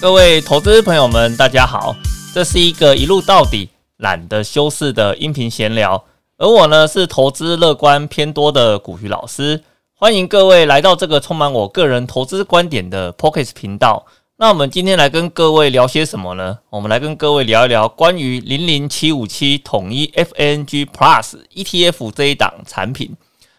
各位投资朋友们，大家好，这是一个一路到底、懒得修饰的音频闲聊，而我呢是投资乐观偏多的古鱼老师，欢迎各位来到这个充满我个人投资观点的 Pocket 频道。那我们今天来跟各位聊些什么呢？我们来跟各位聊一聊关于零零七五七统一 FNG Plus ETF 这一档产品。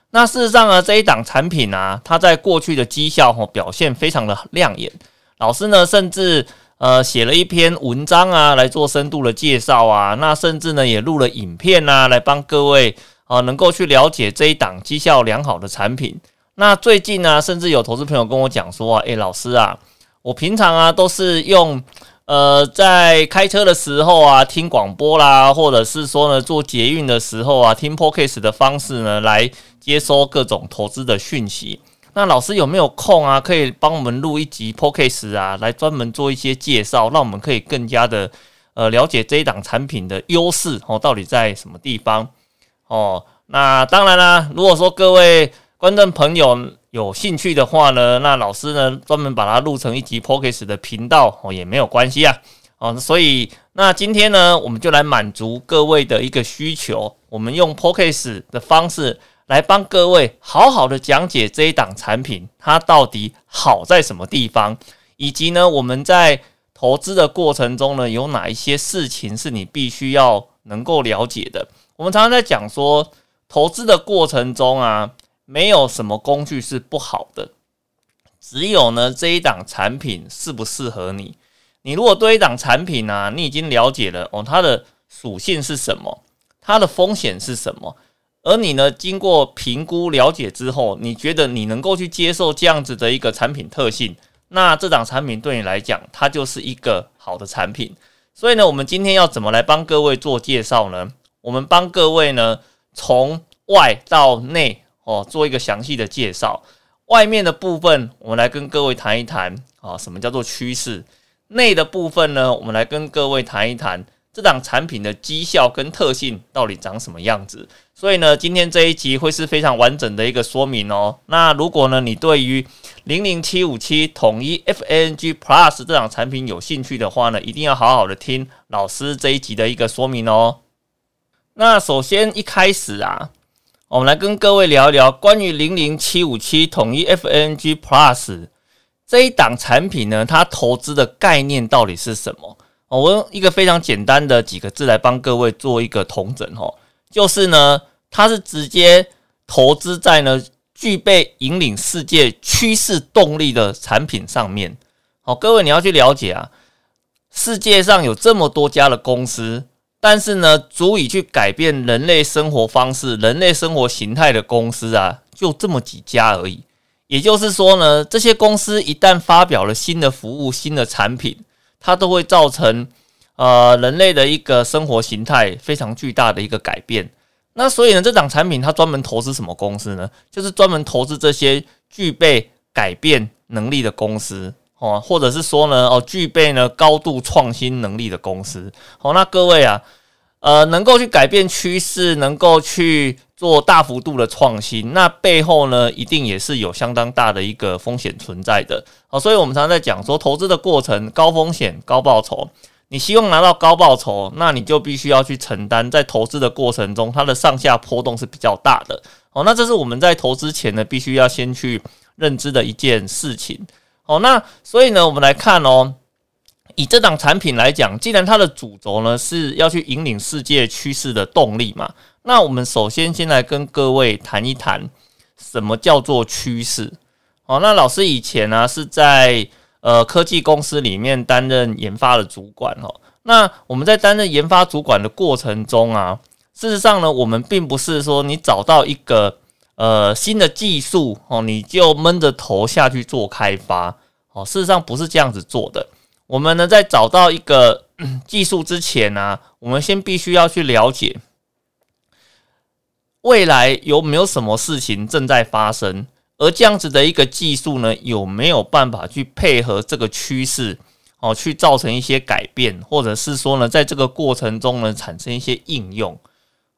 那事实上呢，这一档产品啊，它在过去的绩效表现非常的亮眼。老师呢，甚至呃写了一篇文章啊，来做深度的介绍啊。那甚至呢，也录了影片啊，来帮各位啊能够去了解这一档绩效良好的产品。那最近呢，甚至有投资朋友跟我讲说啊，诶，老师啊，我平常啊都是用呃在开车的时候啊听广播啦，或者是说呢做捷运的时候啊听 podcast 的方式呢来接收各种投资的讯息。那老师有没有空啊？可以帮我们录一集 p o c a s t 啊，来专门做一些介绍，让我们可以更加的呃了解这一档产品的优势哦，到底在什么地方哦？那当然啦，如果说各位观众朋友有兴趣的话呢，那老师呢专门把它录成一集 p o c a s t 的频道哦，也没有关系啊哦。所以那今天呢，我们就来满足各位的一个需求，我们用 p o c a s t 的方式。来帮各位好好的讲解这一档产品，它到底好在什么地方，以及呢，我们在投资的过程中呢，有哪一些事情是你必须要能够了解的。我们常常在讲说，投资的过程中啊，没有什么工具是不好的，只有呢这一档产品适不适合你。你如果对一档产品呢，你已经了解了哦，它的属性是什么，它的风险是什么。而你呢？经过评估了解之后，你觉得你能够去接受这样子的一个产品特性，那这档产品对你来讲，它就是一个好的产品。所以呢，我们今天要怎么来帮各位做介绍呢？我们帮各位呢，从外到内哦，做一个详细的介绍。外面的部分，我们来跟各位谈一谈啊，什么叫做趋势？内的部分呢，我们来跟各位谈一谈。这档产品的绩效跟特性到底长什么样子？所以呢，今天这一集会是非常完整的一个说明哦。那如果呢，你对于零零七五七统一 FNG Plus 这档产品有兴趣的话呢，一定要好好的听老师这一集的一个说明哦。那首先一开始啊，我们来跟各位聊一聊关于零零七五七统一 FNG Plus 这一档产品呢，它投资的概念到底是什么？我用一个非常简单的几个字来帮各位做一个统整哦，就是呢，它是直接投资在呢具备引领世界趋势动力的产品上面。好，各位你要去了解啊，世界上有这么多家的公司，但是呢，足以去改变人类生活方式、人类生活形态的公司啊，就这么几家而已。也就是说呢，这些公司一旦发表了新的服务、新的产品，它都会造成呃人类的一个生活形态非常巨大的一个改变。那所以呢，这档产品它专门投资什么公司呢？就是专门投资这些具备改变能力的公司哦，或者是说呢哦，具备呢高度创新能力的公司。好，那各位啊，呃，能够去改变趋势，能够去做大幅度的创新，那背后呢，一定也是有相当大的一个风险存在的。好，所以我们常常在讲说，投资的过程高风险高报酬。你希望拿到高报酬，那你就必须要去承担在投资的过程中，它的上下波动是比较大的。哦，那这是我们在投资前呢，必须要先去认知的一件事情。哦，那所以呢，我们来看哦，以这档产品来讲，既然它的主轴呢是要去引领世界趋势的动力嘛，那我们首先先来跟各位谈一谈什么叫做趋势。哦，那老师以前呢是在。呃，科技公司里面担任研发的主管哦。那我们在担任研发主管的过程中啊，事实上呢，我们并不是说你找到一个呃新的技术哦，你就闷着头下去做开发哦。事实上不是这样子做的。我们呢，在找到一个技术之前呢，我们先必须要去了解未来有没有什么事情正在发生。而这样子的一个技术呢，有没有办法去配合这个趋势哦，去造成一些改变，或者是说呢，在这个过程中呢，产生一些应用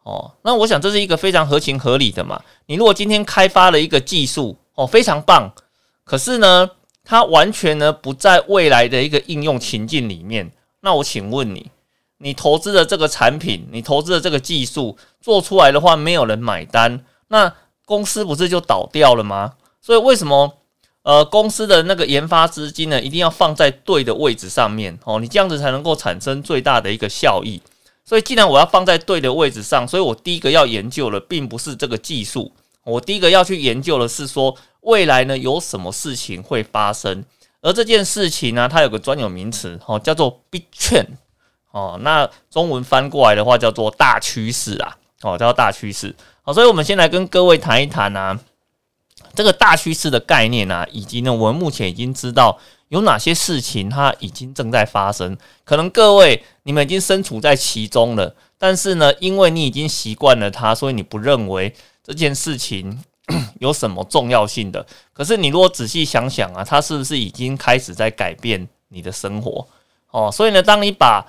哦？那我想这是一个非常合情合理的嘛。你如果今天开发了一个技术哦，非常棒，可是呢，它完全呢不在未来的一个应用情境里面。那我请问你，你投资的这个产品，你投资的这个技术做出来的话，没有人买单，那公司不是就倒掉了吗？所以为什么呃公司的那个研发资金呢，一定要放在对的位置上面哦？你这样子才能够产生最大的一个效益。所以既然我要放在对的位置上，所以我第一个要研究的并不是这个技术，我第一个要去研究的是说未来呢有什么事情会发生。而这件事情呢，它有个专有名词哦，叫做 “big trend” 哦。那中文翻过来的话，叫做大趋势啊，哦，叫大趋势。好，所以我们先来跟各位谈一谈啊，这个大趋势的概念啊，以及呢，我们目前已经知道有哪些事情它已经正在发生。可能各位你们已经身处在其中了，但是呢，因为你已经习惯了它，所以你不认为这件事情。有什么重要性的？可是你如果仔细想想啊，它是不是已经开始在改变你的生活？哦，所以呢，当你把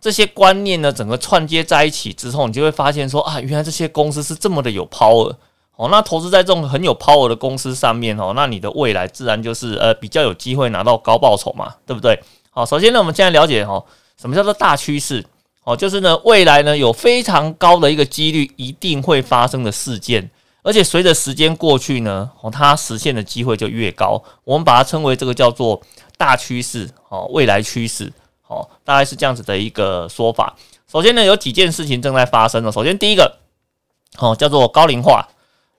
这些观念呢整个串接在一起之后，你就会发现说啊，原来这些公司是这么的有 power 哦。那投资在这种很有 power 的公司上面哦，那你的未来自然就是呃比较有机会拿到高报酬嘛，对不对？好，首先呢，我们现在了解哦，什么叫做大趋势？哦，就是呢未来呢有非常高的一个几率一定会发生的事件。而且随着时间过去呢，哦，它实现的机会就越高。我们把它称为这个叫做大趋势，哦，未来趋势，哦，大概是这样子的一个说法。首先呢，有几件事情正在发生了。首先第一个，哦，叫做高龄化，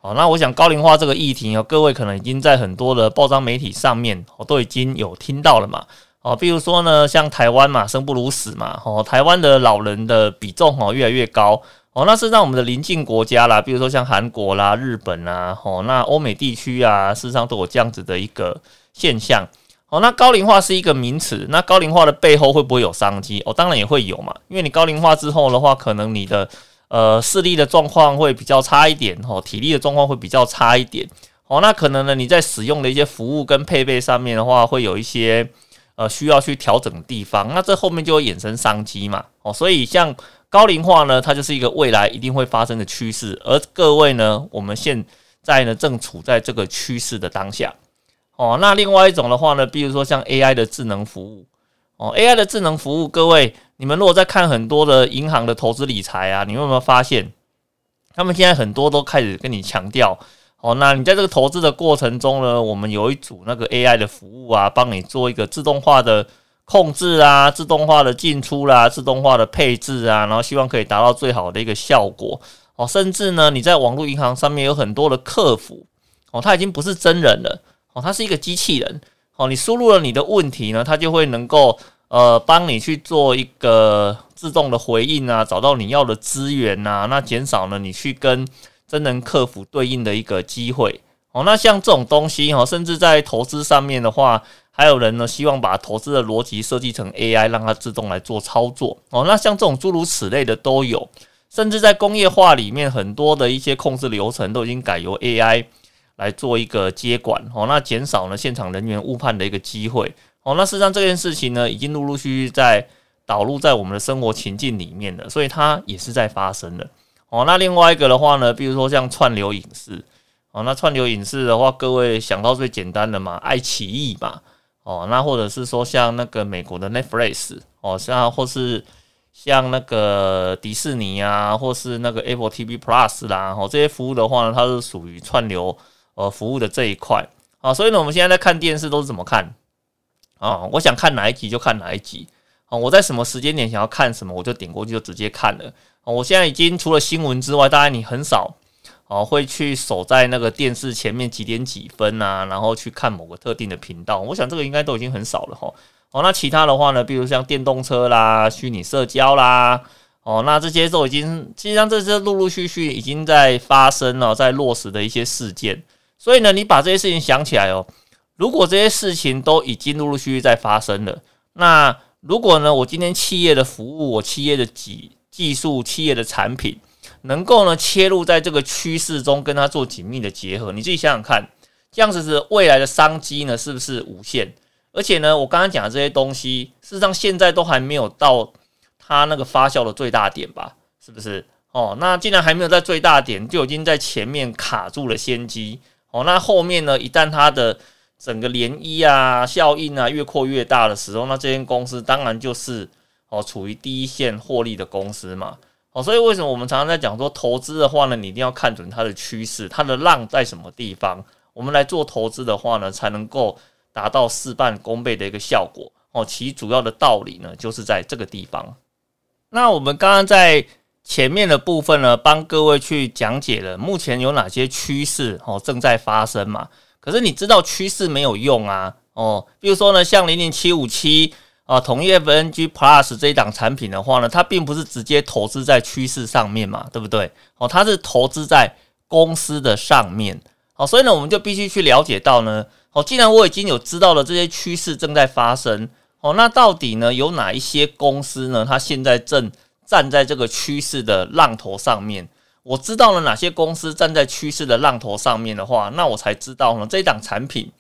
哦，那我想高龄化这个议题哦，各位可能已经在很多的报章媒体上面哦都已经有听到了嘛，哦，比如说呢，像台湾嘛，生不如死嘛，哦，台湾的老人的比重哦越来越高。哦，那是让我们的邻近国家啦，比如说像韩国啦、日本啊，哦，那欧美地区啊，事实上都有这样子的一个现象。哦，那高龄化是一个名词，那高龄化的背后会不会有商机？哦，当然也会有嘛，因为你高龄化之后的话，可能你的呃视力的状况会比较差一点，哦，体力的状况会比较差一点。哦，那可能呢你在使用的一些服务跟配备上面的话，会有一些呃需要去调整的地方，那这后面就会衍生商机嘛。哦，所以像。高龄化呢，它就是一个未来一定会发生的趋势，而各位呢，我们现在呢正处在这个趋势的当下。哦，那另外一种的话呢，比如说像 AI 的智能服务，哦，AI 的智能服务，各位，你们如果在看很多的银行的投资理财啊，你有没有发现，他们现在很多都开始跟你强调，哦，那你在这个投资的过程中呢，我们有一组那个 AI 的服务啊，帮你做一个自动化的。控制啊，自动化的进出啦，自动化的配置啊，然后希望可以达到最好的一个效果哦。甚至呢，你在网络银行上面有很多的客服哦，他已经不是真人了哦，他是一个机器人哦。你输入了你的问题呢，他就会能够呃帮你去做一个自动的回应啊，找到你要的资源呐，那减少了你去跟真人客服对应的一个机会哦。那像这种东西哦，甚至在投资上面的话。还有人呢，希望把投资的逻辑设计成 AI，让它自动来做操作哦。那像这种诸如此类的都有，甚至在工业化里面，很多的一些控制流程都已经改由 AI 来做一个接管哦。那减少了现场人员误判的一个机会哦。那事实上这件事情呢，已经陆陆续续在导入在我们的生活情境里面了，所以它也是在发生的哦。那另外一个的话呢，比如说像串流影视哦，那串流影视的话，各位想到最简单的嘛，爱奇艺嘛。哦，那或者是说像那个美国的 Netflix 哦，像或是像那个迪士尼啊，或是那个 Apple TV Plus 啦，哦，这些服务的话呢，它是属于串流呃服务的这一块啊。所以呢，我们现在在看电视都是怎么看啊？我想看哪一集就看哪一集啊。我在什么时间点想要看什么，我就点过去就直接看了。我现在已经除了新闻之外，当然你很少。哦，会去守在那个电视前面几点几分啊，然后去看某个特定的频道。我想这个应该都已经很少了哈。哦，那其他的话呢，比如像电动车啦、虚拟社交啦，哦，那这些都已经，实际上这些陆陆续续已经在发生了，在落实的一些事件。所以呢，你把这些事情想起来哦，如果这些事情都已经陆陆续续在发生了，那如果呢，我今天企业的服务，我企业的技技术，企业的产品。能够呢切入在这个趋势中，跟它做紧密的结合，你自己想想看，这样子是未来的商机呢，是不是无限？而且呢，我刚刚讲的这些东西，事实上现在都还没有到它那个发酵的最大点吧？是不是？哦，那既然还没有在最大点，就已经在前面卡住了先机。哦，那后面呢，一旦它的整个涟漪啊效应啊越扩越大的时候，那这间公司当然就是哦处于第一线获利的公司嘛。哦，所以为什么我们常常在讲说投资的话呢，你一定要看准它的趋势，它的浪在什么地方，我们来做投资的话呢，才能够达到事半功倍的一个效果。哦，其主要的道理呢，就是在这个地方。那我们刚刚在前面的部分呢，帮各位去讲解了目前有哪些趋势哦正在发生嘛。可是你知道趋势没有用啊，哦，比如说呢，像零零七五七。啊，同业 FNG Plus 这一档产品的话呢，它并不是直接投资在趋势上面嘛，对不对？哦，它是投资在公司的上面。好，所以呢，我们就必须去了解到呢，哦，既然我已经有知道了这些趋势正在发生，哦，那到底呢有哪一些公司呢？它现在正站在这个趋势的浪头上面。我知道了哪些公司站在趋势的浪头上面的话，那我才知道呢这一档产品。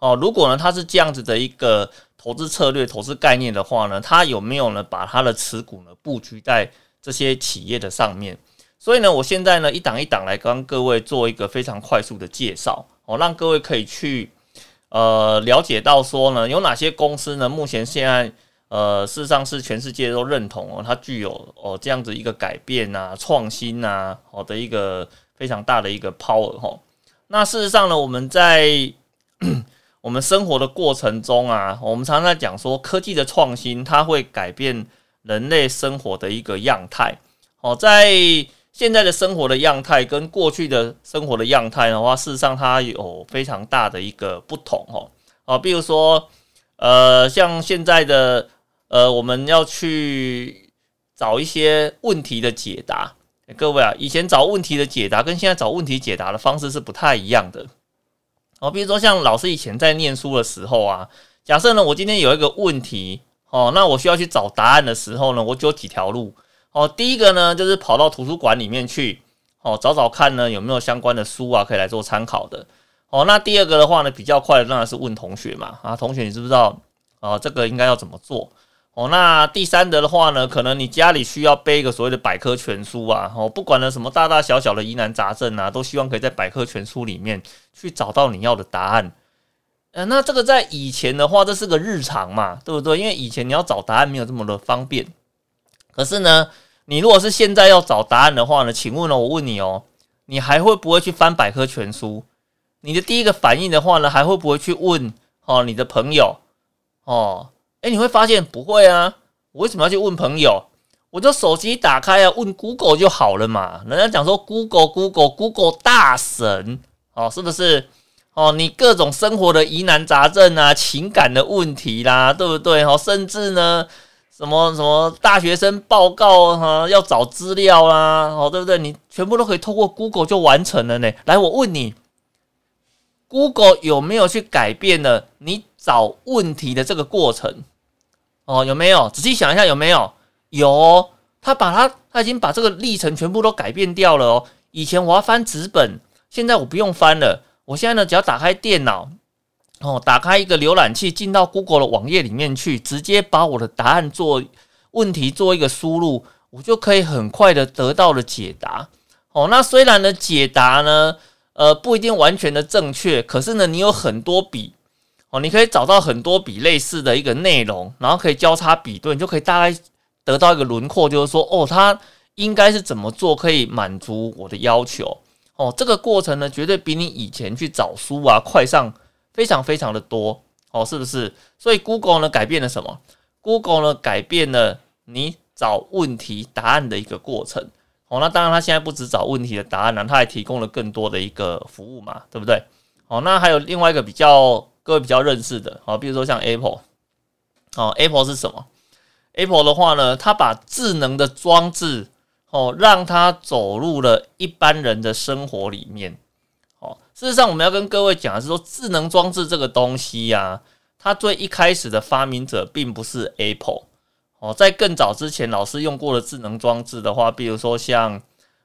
哦，如果呢它是这样子的一个。投资策略、投资概念的话呢，它有没有呢？把它的持股呢布局在这些企业的上面。所以呢，我现在呢一档一档来跟各位做一个非常快速的介绍哦，让各位可以去呃了解到说呢，有哪些公司呢？目前现在呃事实上是全世界都认同哦，它具有哦这样子一个改变啊、创新啊好的一个非常大的一个 power 哈。那事实上呢，我们在我们生活的过程中啊，我们常常在讲说科技的创新，它会改变人类生活的一个样态。哦，在现在的生活的样态跟过去的生活的样态的话，事实上它有非常大的一个不同。哦，啊，比如说，呃，像现在的呃，我们要去找一些问题的解答。各位啊，以前找问题的解答跟现在找问题解答的方式是不太一样的。哦，比如说像老师以前在念书的时候啊，假设呢我今天有一个问题，哦，那我需要去找答案的时候呢，我就有几条路。哦，第一个呢就是跑到图书馆里面去，哦，找找看呢有没有相关的书啊可以来做参考的。哦，那第二个的话呢比较快的当然是问同学嘛，啊，同学你知不知道啊这个应该要怎么做？哦，那第三的的话呢，可能你家里需要背一个所谓的百科全书啊，哦，不管呢什么大大小小的疑难杂症啊，都希望可以在百科全书里面去找到你要的答案。呃，那这个在以前的话，这是个日常嘛，对不对？因为以前你要找答案没有这么的方便。可是呢，你如果是现在要找答案的话呢，请问呢，我问你哦，你还会不会去翻百科全书？你的第一个反应的话呢，还会不会去问哦你的朋友哦？哎，你会发现不会啊！我为什么要去问朋友？我就手机打开啊，问 Google 就好了嘛。人家讲说 Google，Google，Google 大神哦，是不是？哦，你各种生活的疑难杂症啊，情感的问题啦，对不对？哦，甚至呢，什么什么大学生报告哈，要找资料啦，哦，对不对？你全部都可以透过 Google 就完成了呢。来，我问你，Google 有没有去改变了你找问题的这个过程？哦，有没有仔细想一下？有没有？有，他把他他已经把这个历程全部都改变掉了哦。以前我要翻纸本，现在我不用翻了。我现在呢，只要打开电脑，哦，打开一个浏览器，进到 Google 的网页里面去，直接把我的答案做问题做一个输入，我就可以很快的得到了解答。哦，那虽然呢，解答呢，呃，不一定完全的正确，可是呢，你有很多笔。哦，你可以找到很多笔类似的一个内容，然后可以交叉比对，你就可以大概得到一个轮廓，就是说，哦，它应该是怎么做可以满足我的要求。哦，这个过程呢，绝对比你以前去找书啊快上非常非常的多。哦，是不是？所以 Google 呢改变了什么？Google 呢改变了你找问题答案的一个过程。哦，那当然，它现在不止找问题的答案了，它还提供了更多的一个服务嘛，对不对？哦，那还有另外一个比较。各位比较认识的，好，比如说像 Apple，哦，Apple 是什么？Apple 的话呢，它把智能的装置，哦，让它走入了一般人的生活里面。哦，事实上，我们要跟各位讲的是说，智能装置这个东西呀，它最一开始的发明者并不是 Apple。哦，在更早之前，老师用过的智能装置的话，比如说像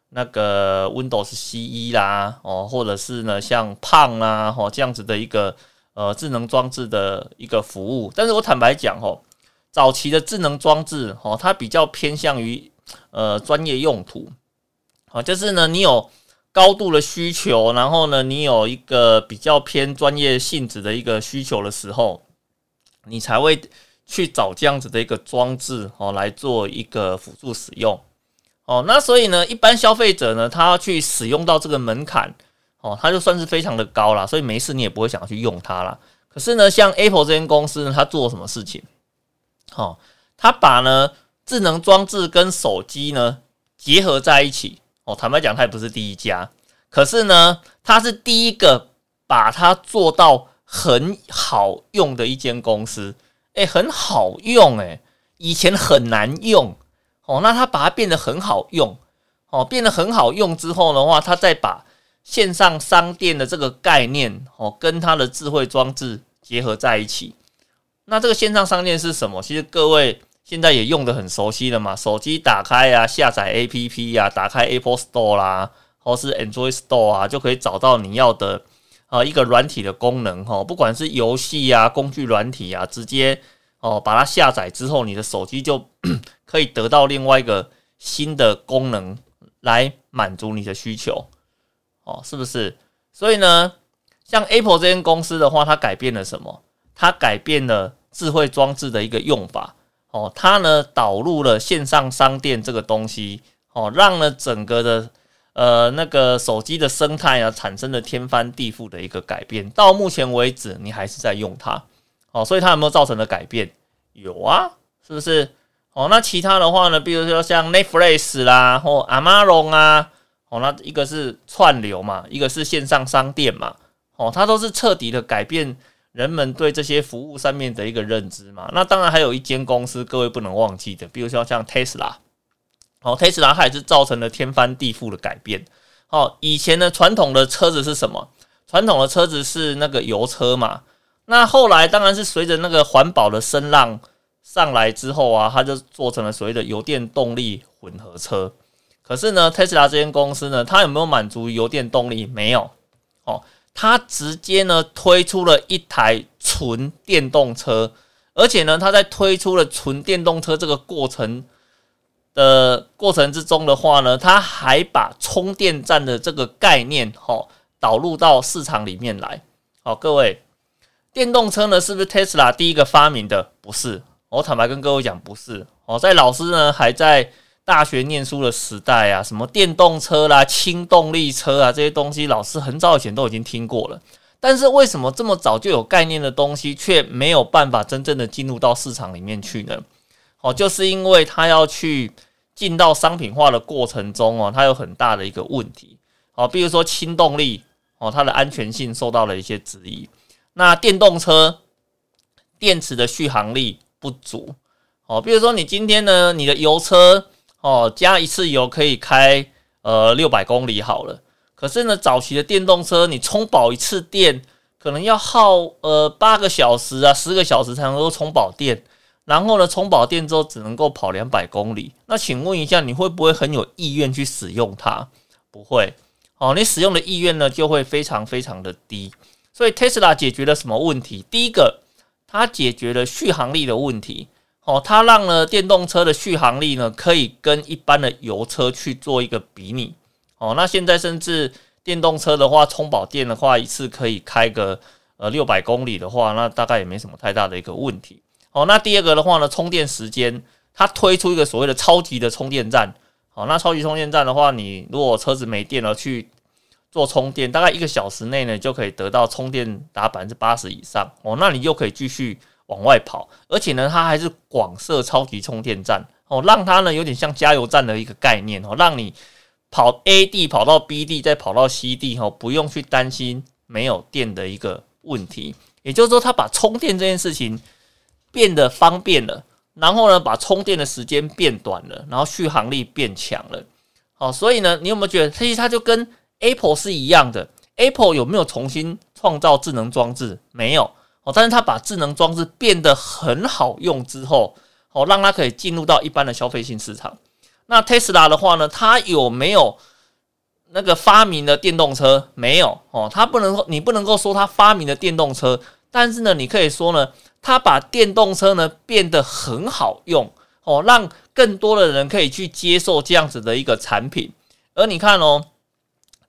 那个 Windows CE 啦，哦，或者是呢像胖啦，哦这样子的一个。呃，智能装置的一个服务，但是我坦白讲哦，早期的智能装置哦，它比较偏向于呃专业用途，啊，就是呢，你有高度的需求，然后呢，你有一个比较偏专业性质的一个需求的时候，你才会去找这样子的一个装置哦来做一个辅助使用哦。那所以呢，一般消费者呢，他要去使用到这个门槛哦，他就算是非常的高了，所以没事你也不会想要去用它了。可是呢，像 Apple 这间公司呢，它做什么事情？哦，它把呢智能装置跟手机呢结合在一起。哦，坦白讲，它也不是第一家，可是呢，它是第一个把它做到很好用的一间公司。诶，很好用诶，以前很难用哦，那它把它变得很好用哦，变得很好用之后的话，它再把线上商店的这个概念哦，跟它的智慧装置结合在一起。那这个线上商店是什么？其实各位。现在也用的很熟悉了嘛，手机打开呀，下载 A P P 呀，打开 Apple Store 啦，或是 Android Store 啊，就可以找到你要的啊一个软体的功能哈，不管是游戏呀、工具软体啊，直接哦把它下载之后，你的手机就 可以得到另外一个新的功能来满足你的需求哦，是不是？所以呢，像 Apple 这间公司的话，它改变了什么？它改变了智慧装置的一个用法。哦，它呢导入了线上商店这个东西，哦，让呢整个的呃那个手机的生态啊产生了天翻地覆的一个改变。到目前为止，你还是在用它，哦，所以它有没有造成的改变？有啊，是不是？哦，那其他的话呢，比如说像 Netflix 啦，或 Amazon 啊，哦，那一个是串流嘛，一个是线上商店嘛，哦，它都是彻底的改变。人们对这些服务上面的一个认知嘛，那当然还有一间公司，各位不能忘记的，比如说像 Tesla，哦，Tesla 它也是造成了天翻地覆的改变。哦，以前的，传统的车子是什么？传统的车子是那个油车嘛。那后来当然是随着那个环保的声浪上来之后啊，它就做成了所谓的油电动力混合车。可是呢，Tesla 这间公司呢，它有没有满足油电动力？没有。哦。它直接呢推出了一台纯电动车，而且呢，它在推出了纯电动车这个过程的过程之中的话呢，它还把充电站的这个概念哈导入到市场里面来。好，各位，电动车呢是不是 Tesla 第一个发明的？不是，我坦白跟各位讲，不是。哦，在老师呢还在。大学念书的时代啊，什么电动车啦、轻动力车啊，这些东西，老师很早以前都已经听过了。但是为什么这么早就有概念的东西，却没有办法真正的进入到市场里面去呢？哦，就是因为它要去进到商品化的过程中哦，它有很大的一个问题。哦，比如说轻动力哦，它的安全性受到了一些质疑。那电动车电池的续航力不足。哦，比如说你今天呢，你的油车。哦，加一次油可以开呃六百公里好了。可是呢，早期的电动车，你充饱一次电，可能要耗呃八个小时啊，十个小时才能够充饱电。然后呢，充饱电之后只能够跑两百公里。那请问一下，你会不会很有意愿去使用它？不会。哦，你使用的意愿呢就会非常非常的低。所以 Tesla 解决了什么问题？第一个，它解决了续航力的问题。哦，它让呢电动车的续航力呢可以跟一般的油车去做一个比拟。哦，那现在甚至电动车的话，充饱电的话，一次可以开个呃六百公里的话，那大概也没什么太大的一个问题。哦，那第二个的话呢，充电时间，它推出一个所谓的超级的充电站。好，那超级充电站的话，你如果车子没电了去做充电，大概一个小时内呢就可以得到充电达百分之八十以上。哦，那你又可以继续。往外跑，而且呢，它还是广设超级充电站哦，让它呢有点像加油站的一个概念哦，让你跑 A 地跑到 B 地，再跑到 C 地哦，不用去担心没有电的一个问题。也就是说，它把充电这件事情变得方便了，然后呢，把充电的时间变短了，然后续航力变强了。好，所以呢，你有没有觉得，其实它就跟 Apple 是一样的？Apple 有没有重新创造智能装置？没有。哦，但是它把智能装置变得很好用之后，哦，让它可以进入到一般的消费性市场。那特斯拉的话呢，它有没有那个发明的电动车？没有哦，它不能，你不能够说它发明的电动车，但是呢，你可以说呢，它把电动车呢变得很好用哦，让更多的人可以去接受这样子的一个产品。而你看哦。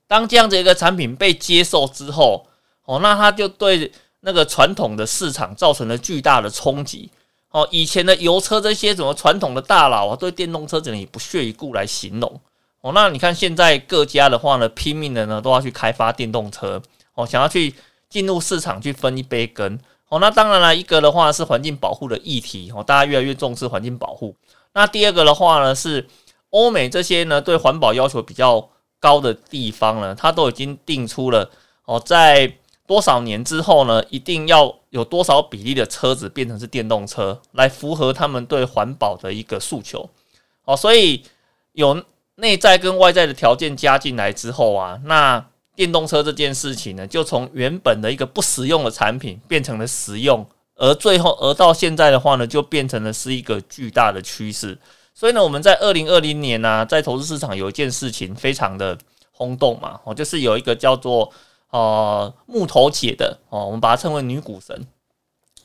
当这样子一个产品被接受之后，哦，那它就对那个传统的市场造成了巨大的冲击。哦，以前的油车这些什么传统的大佬啊，对电动车只能以不屑一顾来形容。哦，那你看现在各家的话呢，拼命的呢都要去开发电动车，哦，想要去进入市场去分一杯羹。哦，那当然了，一个的话是环境保护的议题，哦，大家越来越重视环境保护。那第二个的话呢，是欧美这些呢对环保要求比较高的地方呢，它都已经定出了哦，在多少年之后呢，一定要有多少比例的车子变成是电动车，来符合他们对环保的一个诉求。哦，所以有。内在跟外在的条件加进来之后啊，那电动车这件事情呢，就从原本的一个不实用的产品变成了实用，而最后而到现在的话呢，就变成了是一个巨大的趋势。所以呢，我们在二零二零年呢，在投资市场有一件事情非常的轰动嘛，哦，就是有一个叫做呃木头姐的哦，我们把它称为女股神。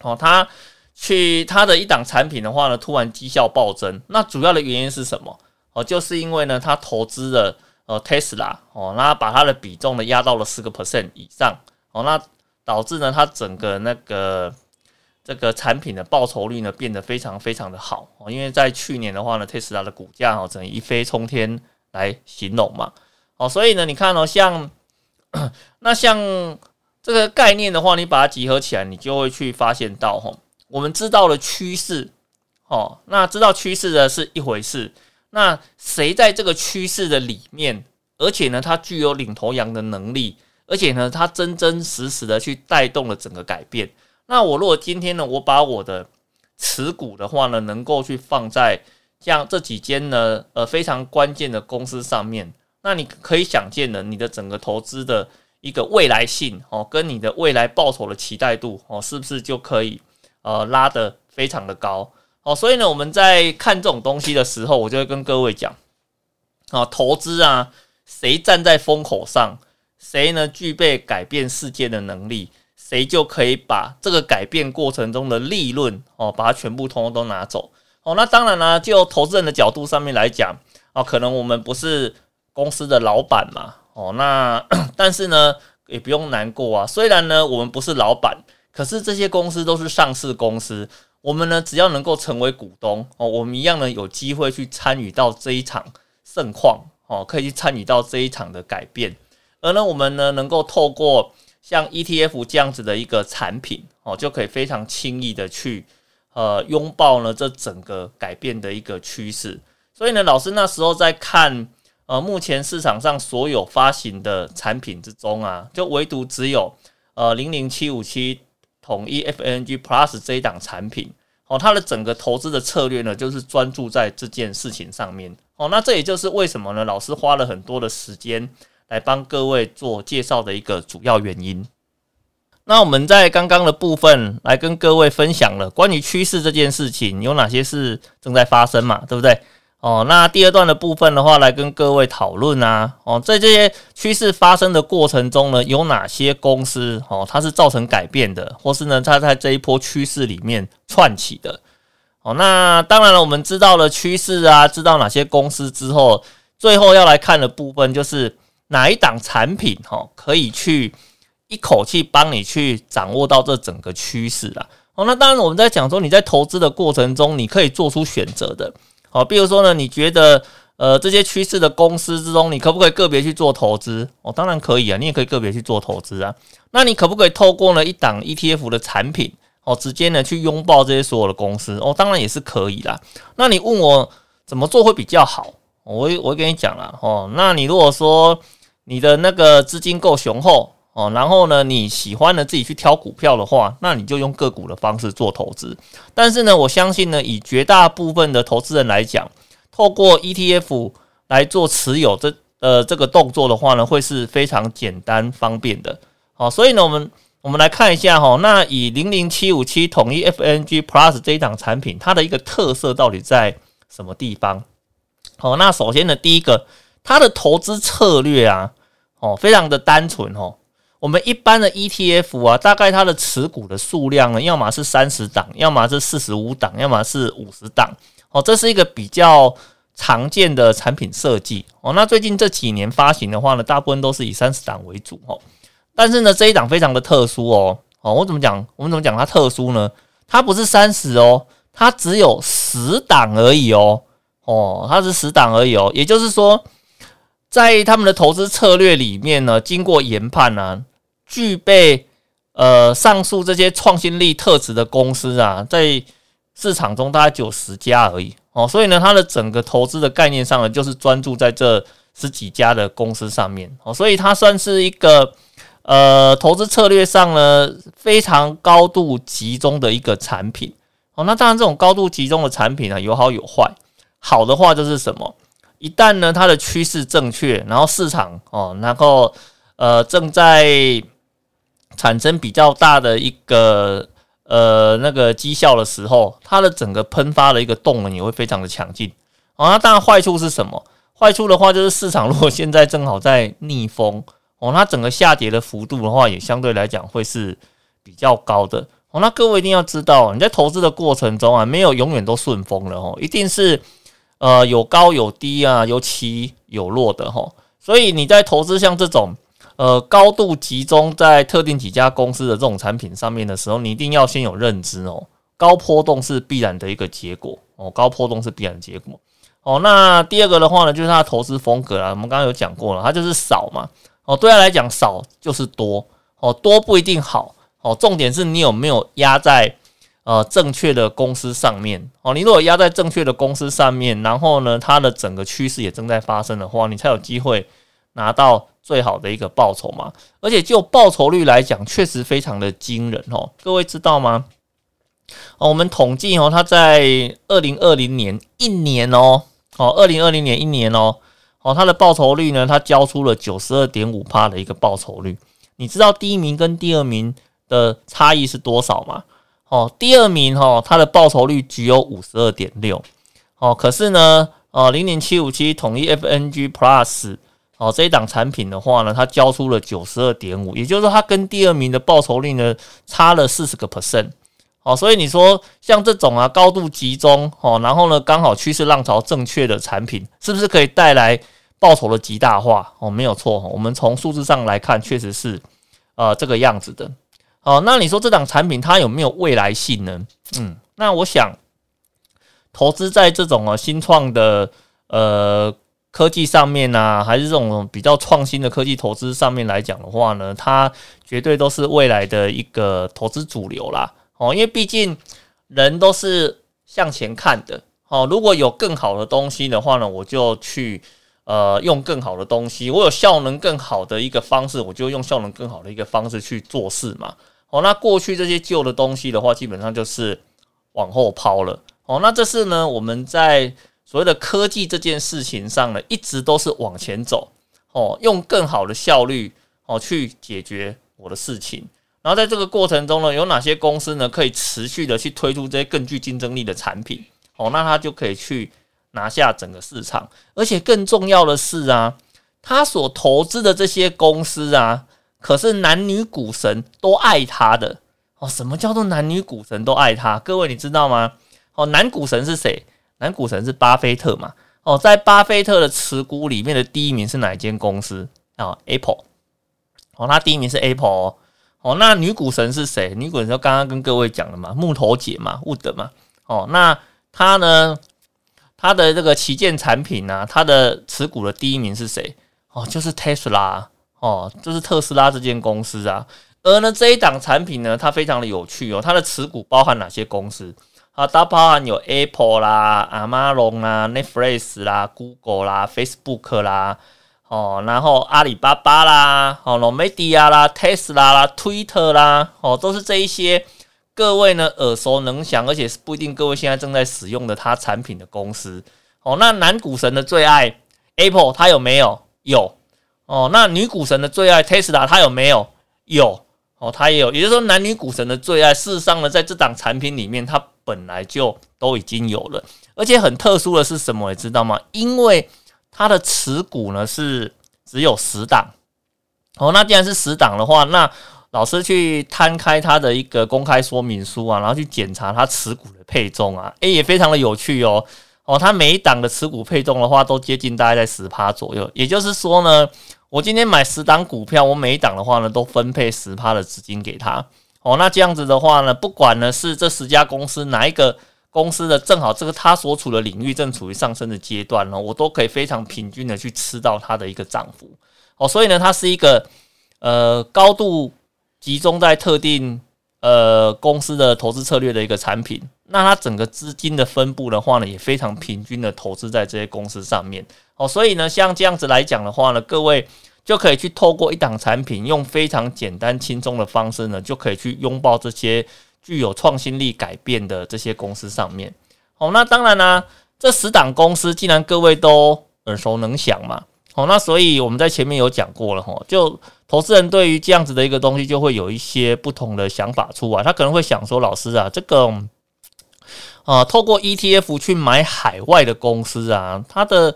哦，她去她的一档产品的话呢，突然绩效暴增，那主要的原因是什么？哦，就是因为呢，她投资了呃 Tesla 哦，那把它的比重呢压到了十个 percent 以上。哦，那导致呢，它整个那个这个产品的报酬率呢变得非常非常的好。哦，因为在去年的话呢，Tesla 的股价哦，整一飞冲天来形容嘛。哦，所以呢，你看哦，像 那像这个概念的话，你把它集合起来，你就会去发现到哈，我们知道了趋势哦，那知道趋势的是一回事。那谁在这个趋势的里面，而且呢，它具有领头羊的能力，而且呢，它真真实实的去带动了整个改变。那我如果今天呢，我把我的持股的话呢，能够去放在像这几间呢，呃，非常关键的公司上面，那你可以想见的，你的整个投资的一个未来性哦，跟你的未来报酬的期待度哦，是不是就可以呃拉得非常的高？哦，所以呢，我们在看这种东西的时候，我就会跟各位讲，啊，投资啊，谁站在风口上，谁呢具备改变世界的能力，谁就可以把这个改变过程中的利润，哦，把它全部通通都拿走。哦，那当然呢，就投资人的角度上面来讲，啊，可能我们不是公司的老板嘛，哦，那 但是呢，也不用难过啊。虽然呢，我们不是老板，可是这些公司都是上市公司。我们呢，只要能够成为股东哦，我们一样呢有机会去参与到这一场盛况哦，可以去参与到这一场的改变。而呢，我们呢能够透过像 ETF 这样子的一个产品哦，就可以非常轻易的去呃拥抱呢这整个改变的一个趋势。所以呢，老师那时候在看呃目前市场上所有发行的产品之中啊，就唯独只有呃零零七五七。统一 FNG Plus 这一档产品，哦，它的整个投资的策略呢，就是专注在这件事情上面，哦，那这也就是为什么呢？老师花了很多的时间来帮各位做介绍的一个主要原因。那我们在刚刚的部分来跟各位分享了关于趋势这件事情有哪些事正在发生嘛，对不对？哦，那第二段的部分的话，来跟各位讨论啊。哦，在这些趋势发生的过程中呢，有哪些公司哦，它是造成改变的，或是呢，它在这一波趋势里面串起的。哦，那当然了，我们知道了趋势啊，知道哪些公司之后，最后要来看的部分就是哪一档产品哈，可以去一口气帮你去掌握到这整个趋势啦。哦，那当然我们在讲说你在投资的过程中，你可以做出选择的。好，比如说呢，你觉得呃这些趋势的公司之中，你可不可以个别去做投资？哦，当然可以啊，你也可以个别去做投资啊。那你可不可以透过呢一档 ETF 的产品，哦，直接呢去拥抱这些所有的公司？哦，当然也是可以啦。那你问我怎么做会比较好？我我跟你讲啦。哦，那你如果说你的那个资金够雄厚。哦，然后呢，你喜欢呢自己去挑股票的话，那你就用个股的方式做投资。但是呢，我相信呢，以绝大部分的投资人来讲，透过 ETF 来做持有这呃这个动作的话呢，会是非常简单方便的。好，所以呢，我们我们来看一下哈，那以零零七五七统一 FNG Plus 这一档产品，它的一个特色到底在什么地方？好，那首先呢，第一个，它的投资策略啊，哦，非常的单纯哦。我们一般的 ETF 啊，大概它的持股的数量呢，要么是三十档，要么是四十五档，要么是五十档。哦，这是一个比较常见的产品设计哦。那最近这几年发行的话呢，大部分都是以三十档为主哦。但是呢，这一档非常的特殊哦。哦，我怎么讲？我们怎么讲它特殊呢？它不是三十哦，它只有十档而已哦。哦，它是十档而已哦。也就是说，在他们的投资策略里面呢，经过研判呢，具备呃上述这些创新力特质的公司啊，在市场中大概只有十家而已哦。所以呢，它的整个投资的概念上呢，就是专注在这十几家的公司上面哦。所以它算是一个。呃，投资策略上呢，非常高度集中的一个产品哦。那当然，这种高度集中的产品呢，有好有坏。好的话就是什么？一旦呢，它的趋势正确，然后市场哦，然后呃，正在产生比较大的一个呃那个绩效的时候，它的整个喷发的一个动能也会非常的强劲哦。那当然，坏处是什么？坏处的话就是市场如果现在正好在逆风。哦，它整个下跌的幅度的话，也相对来讲会是比较高的。哦，那各位一定要知道，你在投资的过程中啊，没有永远都顺风的哦，一定是呃有高有低啊，有起有落的哈。所以你在投资像这种呃高度集中在特定几家公司的这种产品上面的时候，你一定要先有认知哦，高波动是必然的一个结果哦，高波动是必然的结果哦。那第二个的话呢，就是它的投资风格啊，我们刚刚有讲过了，它就是少嘛。哦，对他来讲少就是多哦，多不一定好哦。重点是你有没有压在呃正确的公司上面哦。你如果压在正确的公司上面，然后呢，它的整个趋势也正在发生的话，你才有机会拿到最好的一个报酬嘛。而且就报酬率来讲，确实非常的惊人哦。各位知道吗？哦，我们统计哦，它在二零二零年一年哦，哦，二零二零年一年哦。哦，它的报酬率呢？它交出了九十二点五帕的一个报酬率。你知道第一名跟第二名的差异是多少吗？哦，第二名哈，它的报酬率只有五十二点六。哦，可是呢，哦，零零七五七统一 FNG Plus 哦这一档产品的话呢，它交出了九十二点五，也就是说，它跟第二名的报酬率呢差了四十个 percent。哦，所以你说像这种啊高度集中哦，然后呢刚好趋势浪潮正确的产品，是不是可以带来？报酬的极大化哦，没有错。我们从数字上来看，确实是呃这个样子的。哦，那你说这档产品它有没有未来性呢？嗯，那我想投资在这种啊新创的呃科技上面呢，还是这种比较创新的科技投资上面来讲的话呢，它绝对都是未来的一个投资主流啦。哦，因为毕竟人都是向前看的。哦，如果有更好的东西的话呢，我就去。呃，用更好的东西，我有效能更好的一个方式，我就用效能更好的一个方式去做事嘛。哦，那过去这些旧的东西的话，基本上就是往后抛了。哦，那这是呢，我们在所谓的科技这件事情上呢，一直都是往前走。哦，用更好的效率哦去解决我的事情。然后在这个过程中呢，有哪些公司呢可以持续的去推出这些更具竞争力的产品？哦，那它就可以去。拿下整个市场，而且更重要的是啊，他所投资的这些公司啊，可是男女股神都爱他的哦。什么叫做男女股神都爱他？各位你知道吗？哦，男股神是谁？男股神是巴菲特嘛？哦，在巴菲特的持股里面的第一名是哪一间公司啊？Apple。哦，他第一名是 Apple 哦。哦，那女股神是谁？女股神就刚刚跟各位讲了嘛，木头姐嘛，Wood 嘛。哦，那他呢？她的这个旗舰产品呢，她的持股的第一名是谁？哦，就是 Tesla，哦，就是特斯拉这间公司啊。而呢这一档产品呢，它非常的有趣哦。它的持股包含哪些公司？啊，大包含有 Apple 啦、Amazon 啦、Netflix 啦、Google 啦、Facebook 啦，哦，然后阿里巴巴啦、哦 n v i d i a 啦、Tesla 啦、Twitter 啦，哦，都是这一些。各位呢耳熟能详，而且是不一定各位现在正在使用的它产品的公司哦。那男股神的最爱 Apple，它有没有？有哦。那女股神的最爱 Tesla，它有没有？有哦，它也有。也就是说，男女股神的最爱，事实上呢，在这档产品里面，它本来就都已经有了。而且很特殊的是什么？你知道吗？因为它的持股呢是只有十档哦。那既然是十档的话，那老师去摊开他的一个公开说明书啊，然后去检查他持股的配重啊，诶，也非常的有趣哦。哦，它每一档的持股配重的话，都接近大概在十趴左右。也就是说呢，我今天买十档股票，我每一档的话呢，都分配十趴的资金给他。哦，那这样子的话呢，不管呢是这十家公司哪一个公司的正好这个它所处的领域正处于上升的阶段呢，我都可以非常平均的去吃到它的一个涨幅。哦，所以呢，它是一个呃高度集中在特定呃公司的投资策略的一个产品。那它整个资金的分布的话呢，也非常平均的投资在这些公司上面。哦，所以呢，像这样子来讲的话呢，各位。就可以去透过一档产品，用非常简单轻松的方式呢，就可以去拥抱这些具有创新力改变的这些公司上面。好，那当然呢，这十档公司既然各位都耳熟能详嘛，好，那所以我们在前面有讲过了哈，就投资人对于这样子的一个东西，就会有一些不同的想法出来。他可能会想说，老师啊，这个啊，透过 ETF 去买海外的公司啊，它的。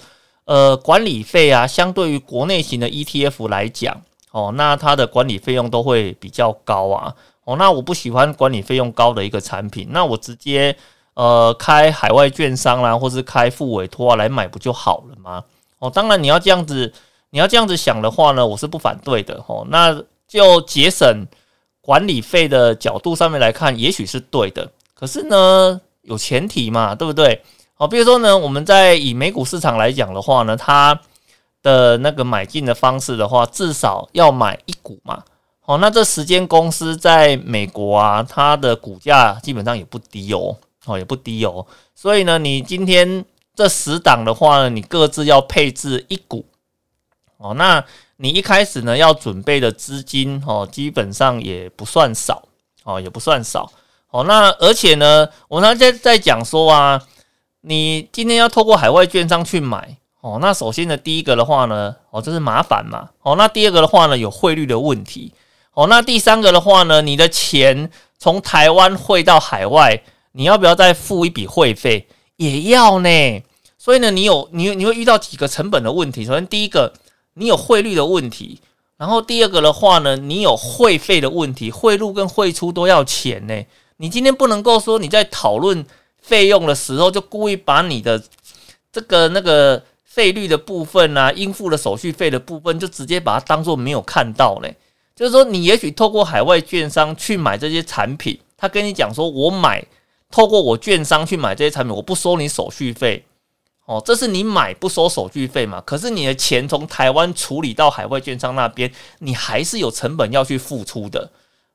呃，管理费啊，相对于国内型的 ETF 来讲，哦，那它的管理费用都会比较高啊。哦，那我不喜欢管理费用高的一个产品，那我直接呃开海外券商啦，或是开副委托啊来买不就好了吗？哦，当然你要这样子，你要这样子想的话呢，我是不反对的。哦，那就节省管理费的角度上面来看，也许是对的。可是呢，有前提嘛，对不对？好，比如说呢，我们在以美股市场来讲的话呢，它的那个买进的方式的话，至少要买一股嘛。好，那这十间公司在美国啊，它的股价基本上也不低哦，哦也不低哦。所以呢，你今天这十档的话呢，你各自要配置一股。哦，那你一开始呢要准备的资金哦，基本上也不算少哦，也不算少。哦，那而且呢，我刚才在讲说啊。你今天要透过海外券商去买哦，那首先呢，第一个的话呢，哦，这是麻烦嘛，哦，那第二个的话呢，有汇率的问题，哦，那第三个的话呢，你的钱从台湾汇到海外，你要不要再付一笔会费？也要呢，所以呢，你有你你会遇到几个成本的问题。首先第一个，你有汇率的问题，然后第二个的话呢，你有会费的问题，汇入跟汇出都要钱呢。你今天不能够说你在讨论。费用的时候，就故意把你的这个那个费率的部分啊，应付的手续费的部分，就直接把它当做没有看到嘞。就是说，你也许透过海外券商去买这些产品，他跟你讲说，我买透过我券商去买这些产品，我不收你手续费，哦，这是你买不收手续费嘛？可是你的钱从台湾处理到海外券商那边，你还是有成本要去付出的。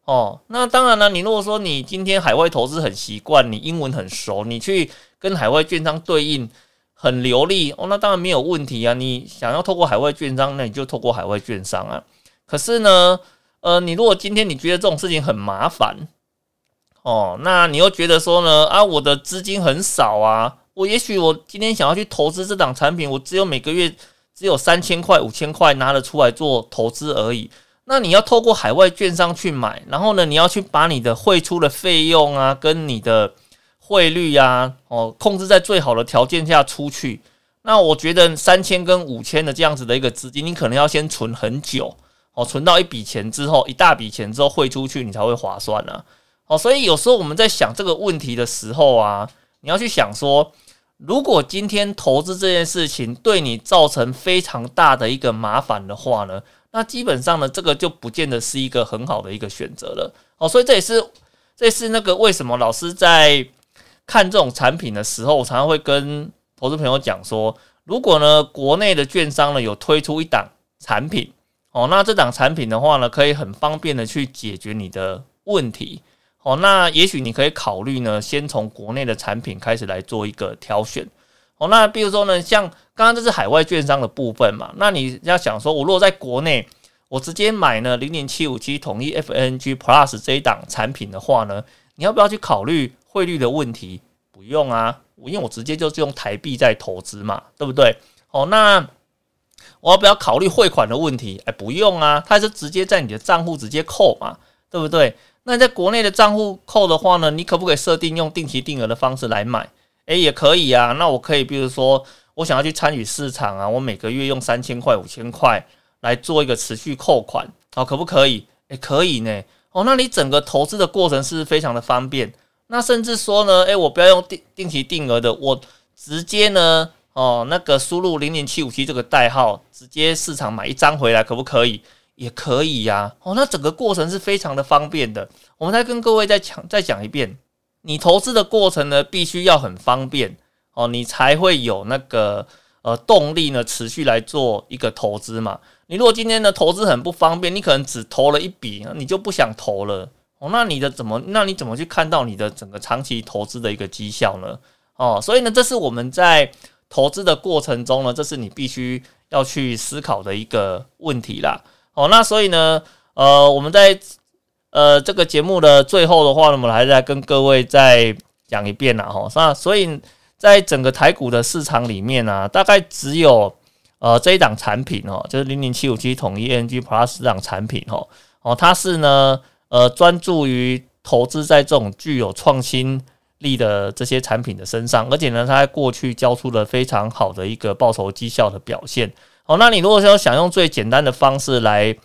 哦，那当然了。你如果说你今天海外投资很习惯，你英文很熟，你去跟海外券商对应很流利哦，那当然没有问题啊。你想要透过海外券商，那你就透过海外券商啊。可是呢，呃，你如果今天你觉得这种事情很麻烦，哦，那你又觉得说呢，啊，我的资金很少啊，我也许我今天想要去投资这档产品，我只有每个月只有三千块、五千块拿得出来做投资而已。那你要透过海外券商去买，然后呢，你要去把你的汇出的费用啊，跟你的汇率啊，哦，控制在最好的条件下出去。那我觉得三千跟五千的这样子的一个资金，你可能要先存很久，哦，存到一笔钱之后，一大笔钱之后汇出去，你才会划算呢。哦，所以有时候我们在想这个问题的时候啊，你要去想说，如果今天投资这件事情对你造成非常大的一个麻烦的话呢？那基本上呢，这个就不见得是一个很好的一个选择了哦，所以这也是这也是那个为什么老师在看这种产品的时候，常常会跟投资朋友讲说，如果呢国内的券商呢有推出一档产品哦，那这档产品的话呢，可以很方便的去解决你的问题哦，那也许你可以考虑呢，先从国内的产品开始来做一个挑选。哦，那比如说呢，像刚刚这是海外券商的部分嘛，那你要想说，我如果在国内，我直接买呢零零七五七统一 FNG Plus 这一档产品的话呢，你要不要去考虑汇率的问题？不用啊，因为我直接就是用台币在投资嘛，对不对？哦，那我要不要考虑汇款的问题？哎，不用啊，它是直接在你的账户直接扣嘛，对不对？那在国内的账户扣的话呢，你可不可以设定用定期定额的方式来买？诶，也可以啊。那我可以，比如说，我想要去参与市场啊，我每个月用三千块、五千块来做一个持续扣款，哦，可不可以？诶，可以呢。哦，那你整个投资的过程是非常的方便。那甚至说呢，诶，我不要用定定期定额的，我直接呢，哦，那个输入零零七五七这个代号，直接市场买一张回来，可不可以？也可以呀。哦，那整个过程是非常的方便的。我们再跟各位再讲再讲一遍，你投资的过程呢，必须要很方便哦，你才会有那个呃动力呢，持续来做一个投资嘛。你如果今天的投资很不方便，你可能只投了一笔，你就不想投了哦。那你的怎么？那你怎么去看到你的整个长期投资的一个绩效呢？哦，所以呢，这是我们在投资的过程中呢，这是你必须要去思考的一个问题啦。哦，那所以呢，呃，我们在呃这个节目的最后的话呢，我们还是来跟各位再讲一遍啦。哈，那所以在整个台股的市场里面呢，大概只有。呃，这一档产品哦，就是零零七五七统一 NG Plus 这档产品哦，哦，它是呢，呃，专注于投资在这种具有创新力的这些产品的身上，而且呢，它在过去交出了非常好的一个报酬绩效的表现。哦，那你如果说想用最简单的方式来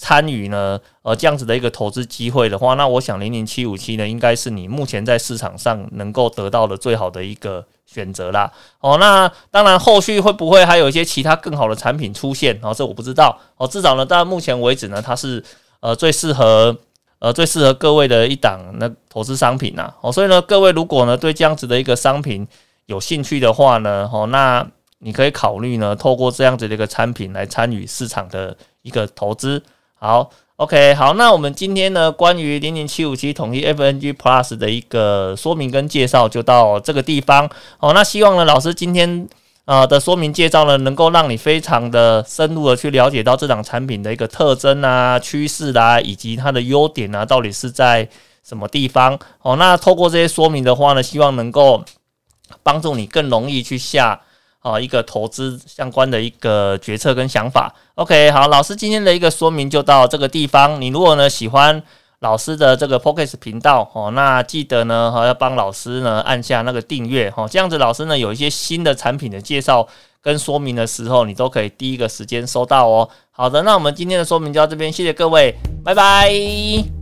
参与呢，呃，这样子的一个投资机会的话，那我想零零七五七呢，应该是你目前在市场上能够得到的最好的一个。选择啦，哦，那当然，后续会不会还有一些其他更好的产品出现？哦，这我不知道。哦，至少呢，到目前为止呢，它是呃最适合呃最适合各位的一档那投资商品呐。哦，所以呢，各位如果呢对这样子的一个商品有兴趣的话呢，哦，那你可以考虑呢，透过这样子的一个产品来参与市场的一个投资。好。OK，好，那我们今天呢，关于零零七五七统一 FNG Plus 的一个说明跟介绍就到这个地方。好，那希望呢，老师今天啊的说明介绍呢，能够让你非常的深入的去了解到这档产品的一个特征啊、趋势啦，以及它的优点啊，到底是在什么地方。哦，那透过这些说明的话呢，希望能够帮助你更容易去下。好，一个投资相关的一个决策跟想法。OK，好，老师今天的一个说明就到这个地方。你如果呢喜欢老师的这个 p o c k e t 频道哦，那记得呢哈要帮老师呢按下那个订阅哈，这样子老师呢有一些新的产品的介绍跟说明的时候，你都可以第一个时间收到哦。好的，那我们今天的说明就到这边，谢谢各位，拜拜。